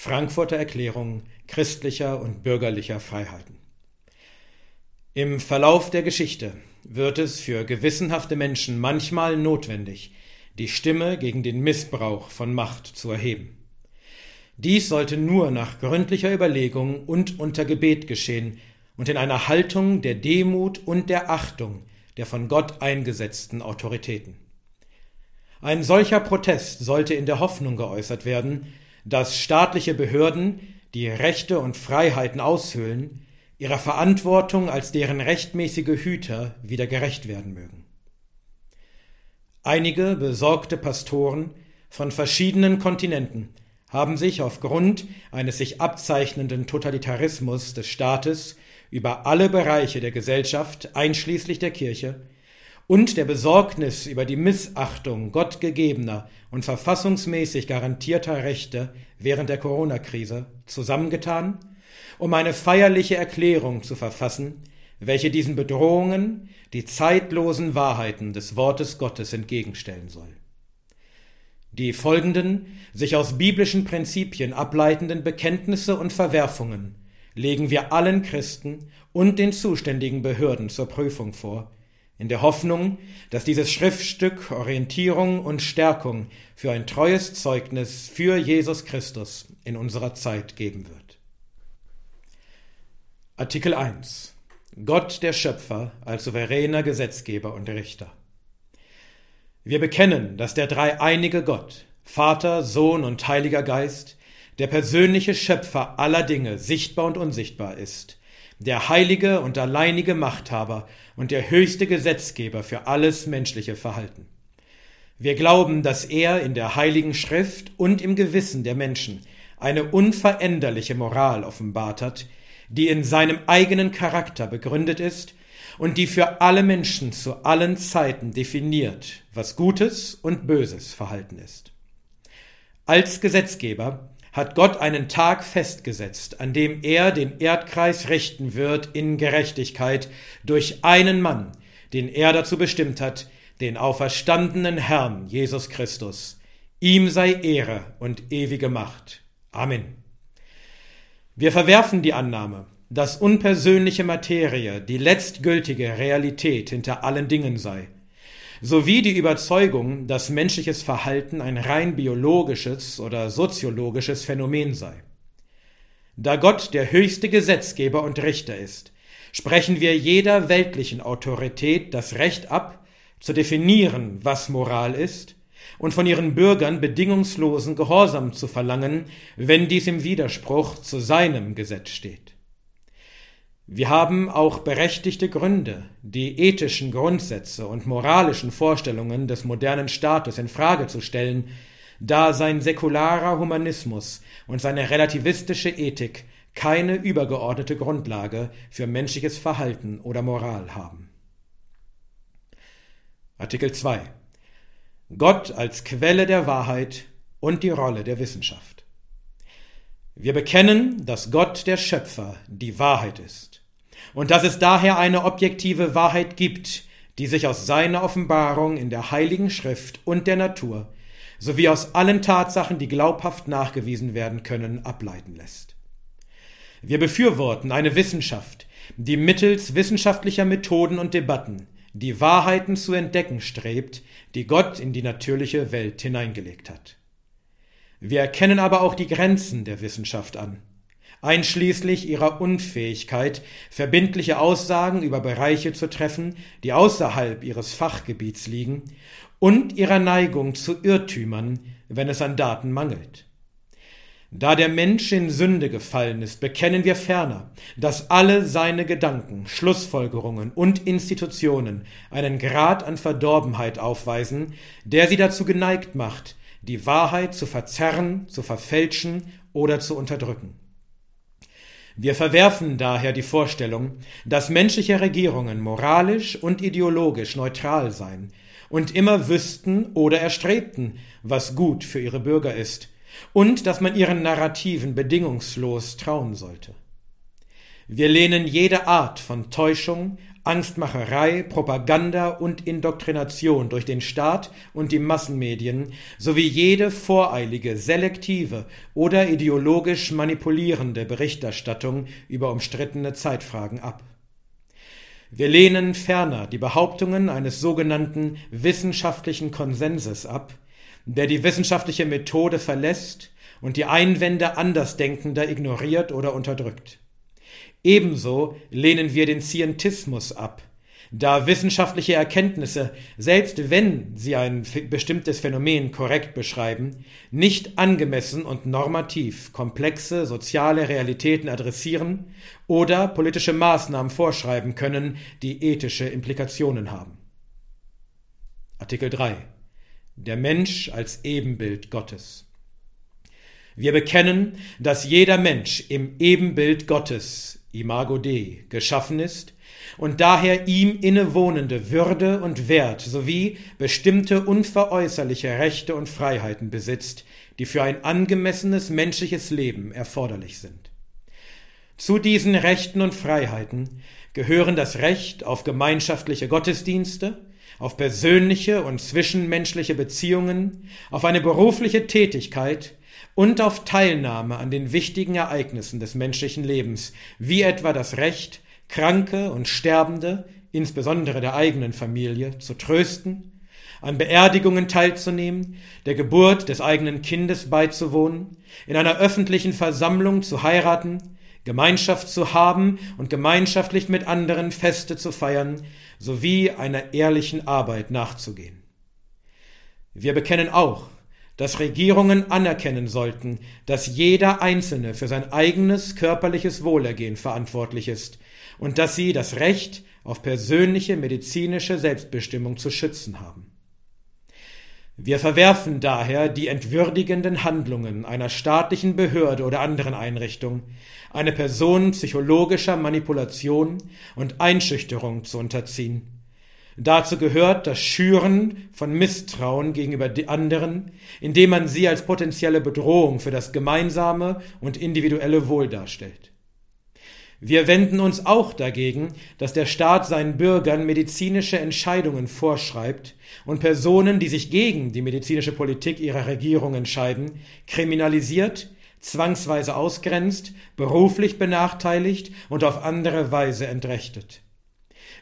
Frankfurter Erklärung christlicher und bürgerlicher Freiheiten. Im Verlauf der Geschichte wird es für gewissenhafte Menschen manchmal notwendig, die Stimme gegen den Missbrauch von Macht zu erheben. Dies sollte nur nach gründlicher Überlegung und unter Gebet geschehen und in einer Haltung der Demut und der Achtung der von Gott eingesetzten Autoritäten. Ein solcher Protest sollte in der Hoffnung geäußert werden, dass staatliche Behörden, die Rechte und Freiheiten aushöhlen, ihrer Verantwortung als deren rechtmäßige Hüter wieder gerecht werden mögen. Einige besorgte Pastoren von verschiedenen Kontinenten haben sich aufgrund eines sich abzeichnenden Totalitarismus des Staates über alle Bereiche der Gesellschaft, einschließlich der Kirche, und der Besorgnis über die Missachtung gottgegebener und verfassungsmäßig garantierter Rechte während der Corona-Krise zusammengetan, um eine feierliche Erklärung zu verfassen, welche diesen Bedrohungen die zeitlosen Wahrheiten des Wortes Gottes entgegenstellen soll. Die folgenden, sich aus biblischen Prinzipien ableitenden Bekenntnisse und Verwerfungen legen wir allen Christen und den zuständigen Behörden zur Prüfung vor, in der Hoffnung, dass dieses Schriftstück Orientierung und Stärkung für ein treues Zeugnis für Jesus Christus in unserer Zeit geben wird. Artikel 1 Gott der Schöpfer als souveräner Gesetzgeber und Richter. Wir bekennen, dass der dreieinige Gott, Vater, Sohn und Heiliger Geist, der persönliche Schöpfer aller Dinge, sichtbar und unsichtbar ist, der heilige und alleinige Machthaber und der höchste Gesetzgeber für alles menschliche Verhalten. Wir glauben, dass er in der heiligen Schrift und im Gewissen der Menschen eine unveränderliche Moral offenbart hat, die in seinem eigenen Charakter begründet ist und die für alle Menschen zu allen Zeiten definiert, was Gutes und Böses Verhalten ist. Als Gesetzgeber hat Gott einen Tag festgesetzt, an dem er den Erdkreis richten wird in Gerechtigkeit durch einen Mann, den er dazu bestimmt hat, den auferstandenen Herrn Jesus Christus. Ihm sei Ehre und ewige Macht. Amen. Wir verwerfen die Annahme, dass unpersönliche Materie die letztgültige Realität hinter allen Dingen sei sowie die Überzeugung, dass menschliches Verhalten ein rein biologisches oder soziologisches Phänomen sei. Da Gott der höchste Gesetzgeber und Richter ist, sprechen wir jeder weltlichen Autorität das Recht ab, zu definieren, was Moral ist, und von ihren Bürgern bedingungslosen Gehorsam zu verlangen, wenn dies im Widerspruch zu seinem Gesetz steht. Wir haben auch berechtigte Gründe, die ethischen Grundsätze und moralischen Vorstellungen des modernen Staates in Frage zu stellen, da sein säkularer Humanismus und seine relativistische Ethik keine übergeordnete Grundlage für menschliches Verhalten oder Moral haben. Artikel 2 Gott als Quelle der Wahrheit und die Rolle der Wissenschaft. Wir bekennen, dass Gott der Schöpfer die Wahrheit ist und dass es daher eine objektive Wahrheit gibt, die sich aus seiner Offenbarung in der Heiligen Schrift und der Natur sowie aus allen Tatsachen, die glaubhaft nachgewiesen werden können, ableiten lässt. Wir befürworten eine Wissenschaft, die mittels wissenschaftlicher Methoden und Debatten die Wahrheiten zu entdecken strebt, die Gott in die natürliche Welt hineingelegt hat. Wir erkennen aber auch die Grenzen der Wissenschaft an einschließlich ihrer Unfähigkeit, verbindliche Aussagen über Bereiche zu treffen, die außerhalb ihres Fachgebiets liegen, und ihrer Neigung zu Irrtümern, wenn es an Daten mangelt. Da der Mensch in Sünde gefallen ist, bekennen wir ferner, dass alle seine Gedanken, Schlussfolgerungen und Institutionen einen Grad an Verdorbenheit aufweisen, der sie dazu geneigt macht, die Wahrheit zu verzerren, zu verfälschen oder zu unterdrücken. Wir verwerfen daher die Vorstellung, dass menschliche Regierungen moralisch und ideologisch neutral seien und immer wüssten oder erstrebten, was gut für ihre Bürger ist, und dass man ihren Narrativen bedingungslos trauen sollte. Wir lehnen jede Art von Täuschung, Angstmacherei, Propaganda und Indoktrination durch den Staat und die Massenmedien sowie jede voreilige, selektive oder ideologisch manipulierende Berichterstattung über umstrittene Zeitfragen ab. Wir lehnen ferner die Behauptungen eines sogenannten wissenschaftlichen Konsenses ab, der die wissenschaftliche Methode verlässt und die Einwände Andersdenkender ignoriert oder unterdrückt. Ebenso lehnen wir den Scientismus ab, da wissenschaftliche Erkenntnisse, selbst wenn sie ein bestimmtes Phänomen korrekt beschreiben, nicht angemessen und normativ komplexe soziale Realitäten adressieren oder politische Maßnahmen vorschreiben können, die ethische Implikationen haben. Artikel 3 Der Mensch als Ebenbild Gottes. Wir bekennen, dass jeder Mensch im Ebenbild Gottes Imago Dei, geschaffen ist und daher ihm innewohnende Würde und Wert sowie bestimmte unveräußerliche Rechte und Freiheiten besitzt, die für ein angemessenes menschliches Leben erforderlich sind. Zu diesen Rechten und Freiheiten gehören das Recht auf gemeinschaftliche Gottesdienste, auf persönliche und zwischenmenschliche Beziehungen, auf eine berufliche Tätigkeit und auf Teilnahme an den wichtigen Ereignissen des menschlichen Lebens, wie etwa das Recht, Kranke und Sterbende, insbesondere der eigenen Familie, zu trösten, an Beerdigungen teilzunehmen, der Geburt des eigenen Kindes beizuwohnen, in einer öffentlichen Versammlung zu heiraten, Gemeinschaft zu haben und gemeinschaftlich mit anderen Feste zu feiern, sowie einer ehrlichen Arbeit nachzugehen. Wir bekennen auch, dass Regierungen anerkennen sollten, dass jeder Einzelne für sein eigenes körperliches Wohlergehen verantwortlich ist und dass sie das Recht auf persönliche medizinische Selbstbestimmung zu schützen haben. Wir verwerfen daher die entwürdigenden Handlungen einer staatlichen Behörde oder anderen Einrichtung, eine Person psychologischer Manipulation und Einschüchterung zu unterziehen Dazu gehört das Schüren von Misstrauen gegenüber anderen, indem man sie als potenzielle Bedrohung für das gemeinsame und individuelle Wohl darstellt. Wir wenden uns auch dagegen, dass der Staat seinen Bürgern medizinische Entscheidungen vorschreibt und Personen, die sich gegen die medizinische Politik ihrer Regierung entscheiden, kriminalisiert, zwangsweise ausgrenzt, beruflich benachteiligt und auf andere Weise entrechtet.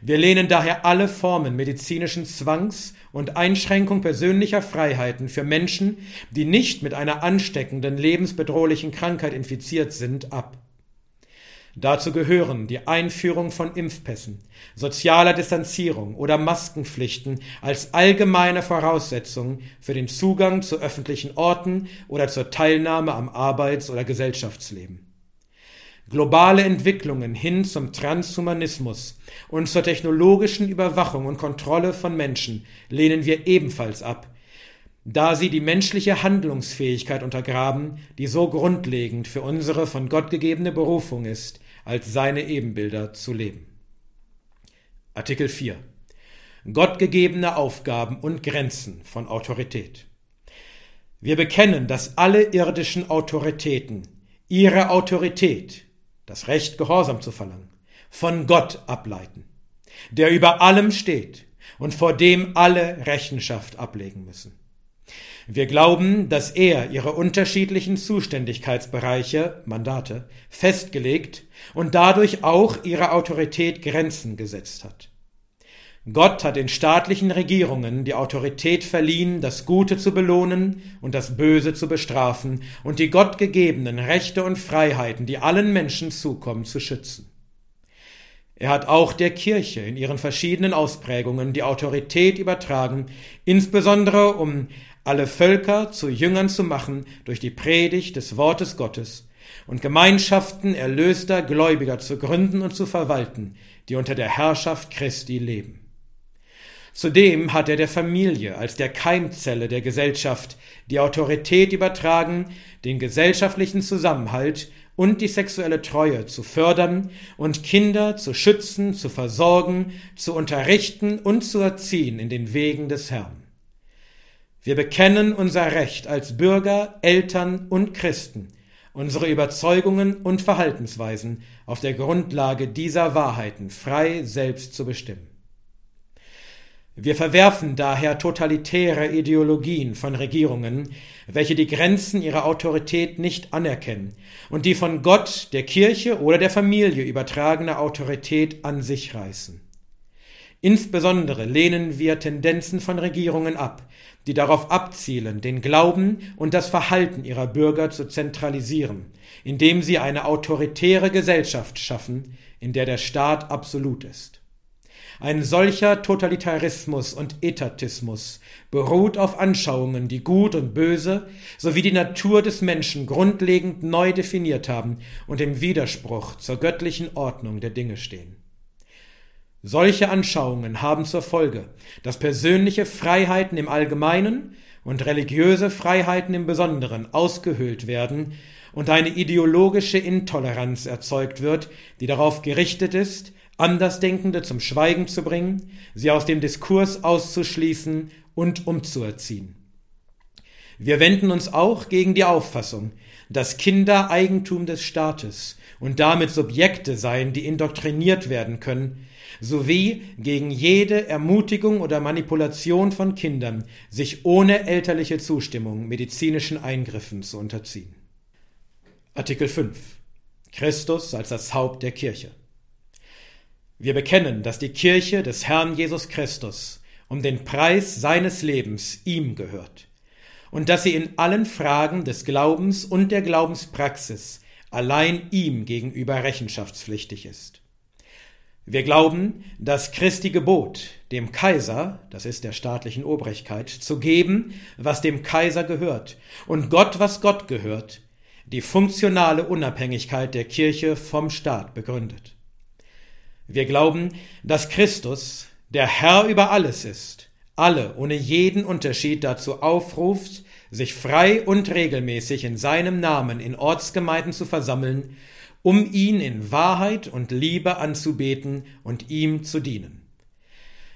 Wir lehnen daher alle Formen medizinischen Zwangs und Einschränkung persönlicher Freiheiten für Menschen, die nicht mit einer ansteckenden, lebensbedrohlichen Krankheit infiziert sind, ab. Dazu gehören die Einführung von Impfpässen, sozialer Distanzierung oder Maskenpflichten als allgemeine Voraussetzung für den Zugang zu öffentlichen Orten oder zur Teilnahme am Arbeits- oder Gesellschaftsleben. Globale Entwicklungen hin zum Transhumanismus und zur technologischen Überwachung und Kontrolle von Menschen lehnen wir ebenfalls ab, da sie die menschliche Handlungsfähigkeit untergraben, die so grundlegend für unsere von Gott gegebene Berufung ist, als seine Ebenbilder zu leben. Artikel 4 Gottgegebene Aufgaben und Grenzen von Autorität. Wir bekennen, dass alle irdischen Autoritäten ihre Autorität das Recht, Gehorsam zu verlangen, von Gott ableiten, der über allem steht und vor dem alle Rechenschaft ablegen müssen. Wir glauben, dass er ihre unterschiedlichen Zuständigkeitsbereiche, Mandate, festgelegt und dadurch auch ihre Autorität Grenzen gesetzt hat. Gott hat den staatlichen Regierungen die Autorität verliehen, das Gute zu belohnen und das Böse zu bestrafen und die gottgegebenen Rechte und Freiheiten, die allen Menschen zukommen, zu schützen. Er hat auch der Kirche in ihren verschiedenen Ausprägungen die Autorität übertragen, insbesondere um alle Völker zu Jüngern zu machen durch die Predigt des Wortes Gottes und Gemeinschaften erlöster Gläubiger zu gründen und zu verwalten, die unter der Herrschaft Christi leben. Zudem hat er der Familie als der Keimzelle der Gesellschaft die Autorität übertragen, den gesellschaftlichen Zusammenhalt und die sexuelle Treue zu fördern und Kinder zu schützen, zu versorgen, zu unterrichten und zu erziehen in den Wegen des Herrn. Wir bekennen unser Recht als Bürger, Eltern und Christen unsere Überzeugungen und Verhaltensweisen auf der Grundlage dieser Wahrheiten frei selbst zu bestimmen. Wir verwerfen daher totalitäre Ideologien von Regierungen, welche die Grenzen ihrer Autorität nicht anerkennen und die von Gott, der Kirche oder der Familie übertragene Autorität an sich reißen. Insbesondere lehnen wir Tendenzen von Regierungen ab, die darauf abzielen, den Glauben und das Verhalten ihrer Bürger zu zentralisieren, indem sie eine autoritäre Gesellschaft schaffen, in der der Staat absolut ist. Ein solcher Totalitarismus und Etatismus beruht auf Anschauungen, die Gut und Böse sowie die Natur des Menschen grundlegend neu definiert haben und im Widerspruch zur göttlichen Ordnung der Dinge stehen. Solche Anschauungen haben zur Folge, dass persönliche Freiheiten im Allgemeinen und religiöse Freiheiten im Besonderen ausgehöhlt werden und eine ideologische Intoleranz erzeugt wird, die darauf gerichtet ist, Andersdenkende zum Schweigen zu bringen, sie aus dem Diskurs auszuschließen und umzuerziehen. Wir wenden uns auch gegen die Auffassung, dass Kinder Eigentum des Staates und damit Subjekte seien, die indoktriniert werden können, sowie gegen jede Ermutigung oder Manipulation von Kindern, sich ohne elterliche Zustimmung medizinischen Eingriffen zu unterziehen. Artikel 5 Christus als das Haupt der Kirche. Wir bekennen, dass die Kirche des Herrn Jesus Christus um den Preis seines Lebens ihm gehört und dass sie in allen Fragen des Glaubens und der Glaubenspraxis allein ihm gegenüber rechenschaftspflichtig ist. Wir glauben, dass Christi Gebot, dem Kaiser, das ist der staatlichen Obrigkeit, zu geben, was dem Kaiser gehört, und Gott, was Gott gehört, die funktionale Unabhängigkeit der Kirche vom Staat begründet. Wir glauben, dass Christus, der Herr über alles ist, alle ohne jeden Unterschied dazu aufruft, sich frei und regelmäßig in seinem Namen in Ortsgemeinden zu versammeln, um ihn in Wahrheit und Liebe anzubeten und ihm zu dienen.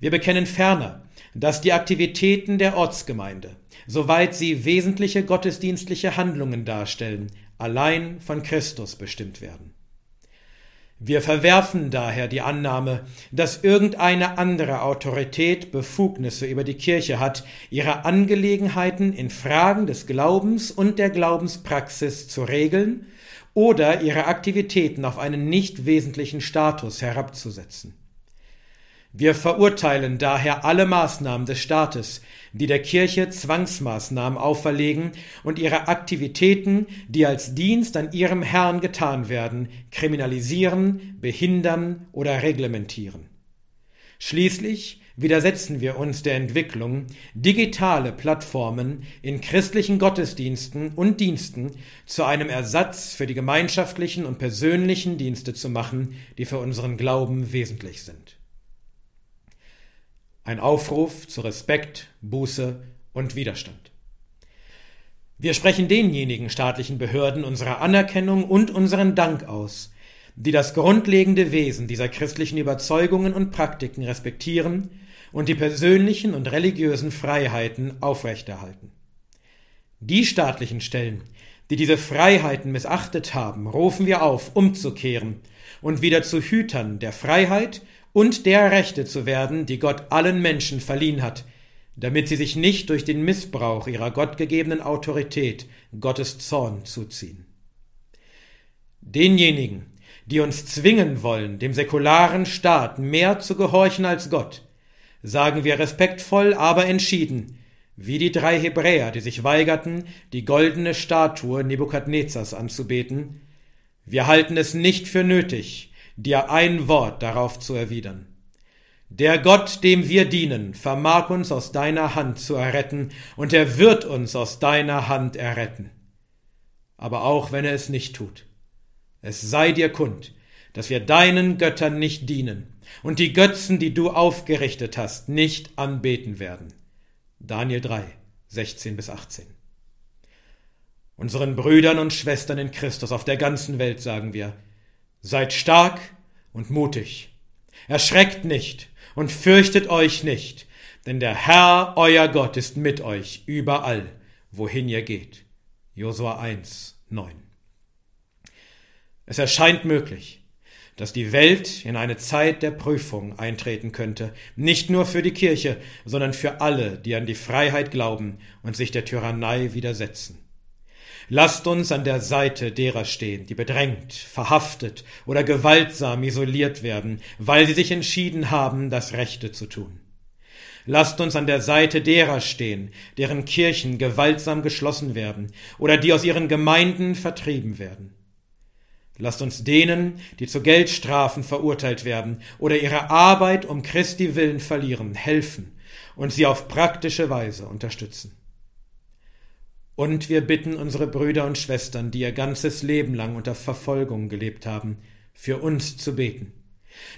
Wir bekennen ferner, dass die Aktivitäten der Ortsgemeinde, soweit sie wesentliche gottesdienstliche Handlungen darstellen, allein von Christus bestimmt werden. Wir verwerfen daher die Annahme, dass irgendeine andere Autorität Befugnisse über die Kirche hat, ihre Angelegenheiten in Fragen des Glaubens und der Glaubenspraxis zu regeln oder ihre Aktivitäten auf einen nicht wesentlichen Status herabzusetzen. Wir verurteilen daher alle Maßnahmen des Staates, die der Kirche Zwangsmaßnahmen auferlegen und ihre Aktivitäten, die als Dienst an ihrem Herrn getan werden, kriminalisieren, behindern oder reglementieren. Schließlich widersetzen wir uns der Entwicklung, digitale Plattformen in christlichen Gottesdiensten und Diensten zu einem Ersatz für die gemeinschaftlichen und persönlichen Dienste zu machen, die für unseren Glauben wesentlich sind. Ein Aufruf zu Respekt, Buße und Widerstand. Wir sprechen denjenigen staatlichen Behörden unsere Anerkennung und unseren Dank aus, die das grundlegende Wesen dieser christlichen Überzeugungen und Praktiken respektieren und die persönlichen und religiösen Freiheiten aufrechterhalten. Die staatlichen Stellen, die diese Freiheiten missachtet haben, rufen wir auf, umzukehren und wieder zu Hütern der Freiheit und der Rechte zu werden, die Gott allen Menschen verliehen hat, damit sie sich nicht durch den Missbrauch ihrer gottgegebenen Autorität Gottes Zorn zuziehen. Denjenigen, die uns zwingen wollen, dem säkularen Staat mehr zu gehorchen als Gott, sagen wir respektvoll, aber entschieden, wie die drei Hebräer, die sich weigerten, die goldene Statue Nebukadnezars anzubeten, wir halten es nicht für nötig, dir ein Wort darauf zu erwidern. Der Gott, dem wir dienen, vermag uns aus deiner Hand zu erretten, und er wird uns aus deiner Hand erretten. Aber auch wenn er es nicht tut, es sei dir kund, dass wir deinen Göttern nicht dienen und die Götzen, die du aufgerichtet hast, nicht anbeten werden. Daniel 3, 16 bis 18. Unseren Brüdern und Schwestern in Christus auf der ganzen Welt sagen wir, Seid stark und mutig. Erschreckt nicht und fürchtet euch nicht, denn der Herr, euer Gott, ist mit euch überall, wohin ihr geht. Josua 1, 9. Es erscheint möglich, dass die Welt in eine Zeit der Prüfung eintreten könnte, nicht nur für die Kirche, sondern für alle, die an die Freiheit glauben und sich der Tyrannei widersetzen. Lasst uns an der Seite derer stehen, die bedrängt, verhaftet oder gewaltsam isoliert werden, weil sie sich entschieden haben, das Rechte zu tun. Lasst uns an der Seite derer stehen, deren Kirchen gewaltsam geschlossen werden oder die aus ihren Gemeinden vertrieben werden. Lasst uns denen, die zu Geldstrafen verurteilt werden oder ihre Arbeit um Christi willen verlieren, helfen und sie auf praktische Weise unterstützen. Und wir bitten unsere Brüder und Schwestern, die ihr ganzes Leben lang unter Verfolgung gelebt haben, für uns zu beten,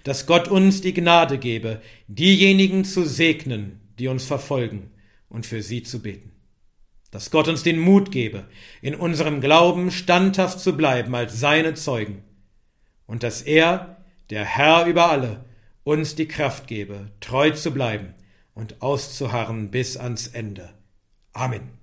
dass Gott uns die Gnade gebe, diejenigen zu segnen, die uns verfolgen, und für sie zu beten dass Gott uns den Mut gebe, in unserem Glauben standhaft zu bleiben als seine Zeugen, und dass er, der Herr über alle, uns die Kraft gebe, treu zu bleiben und auszuharren bis ans Ende. Amen.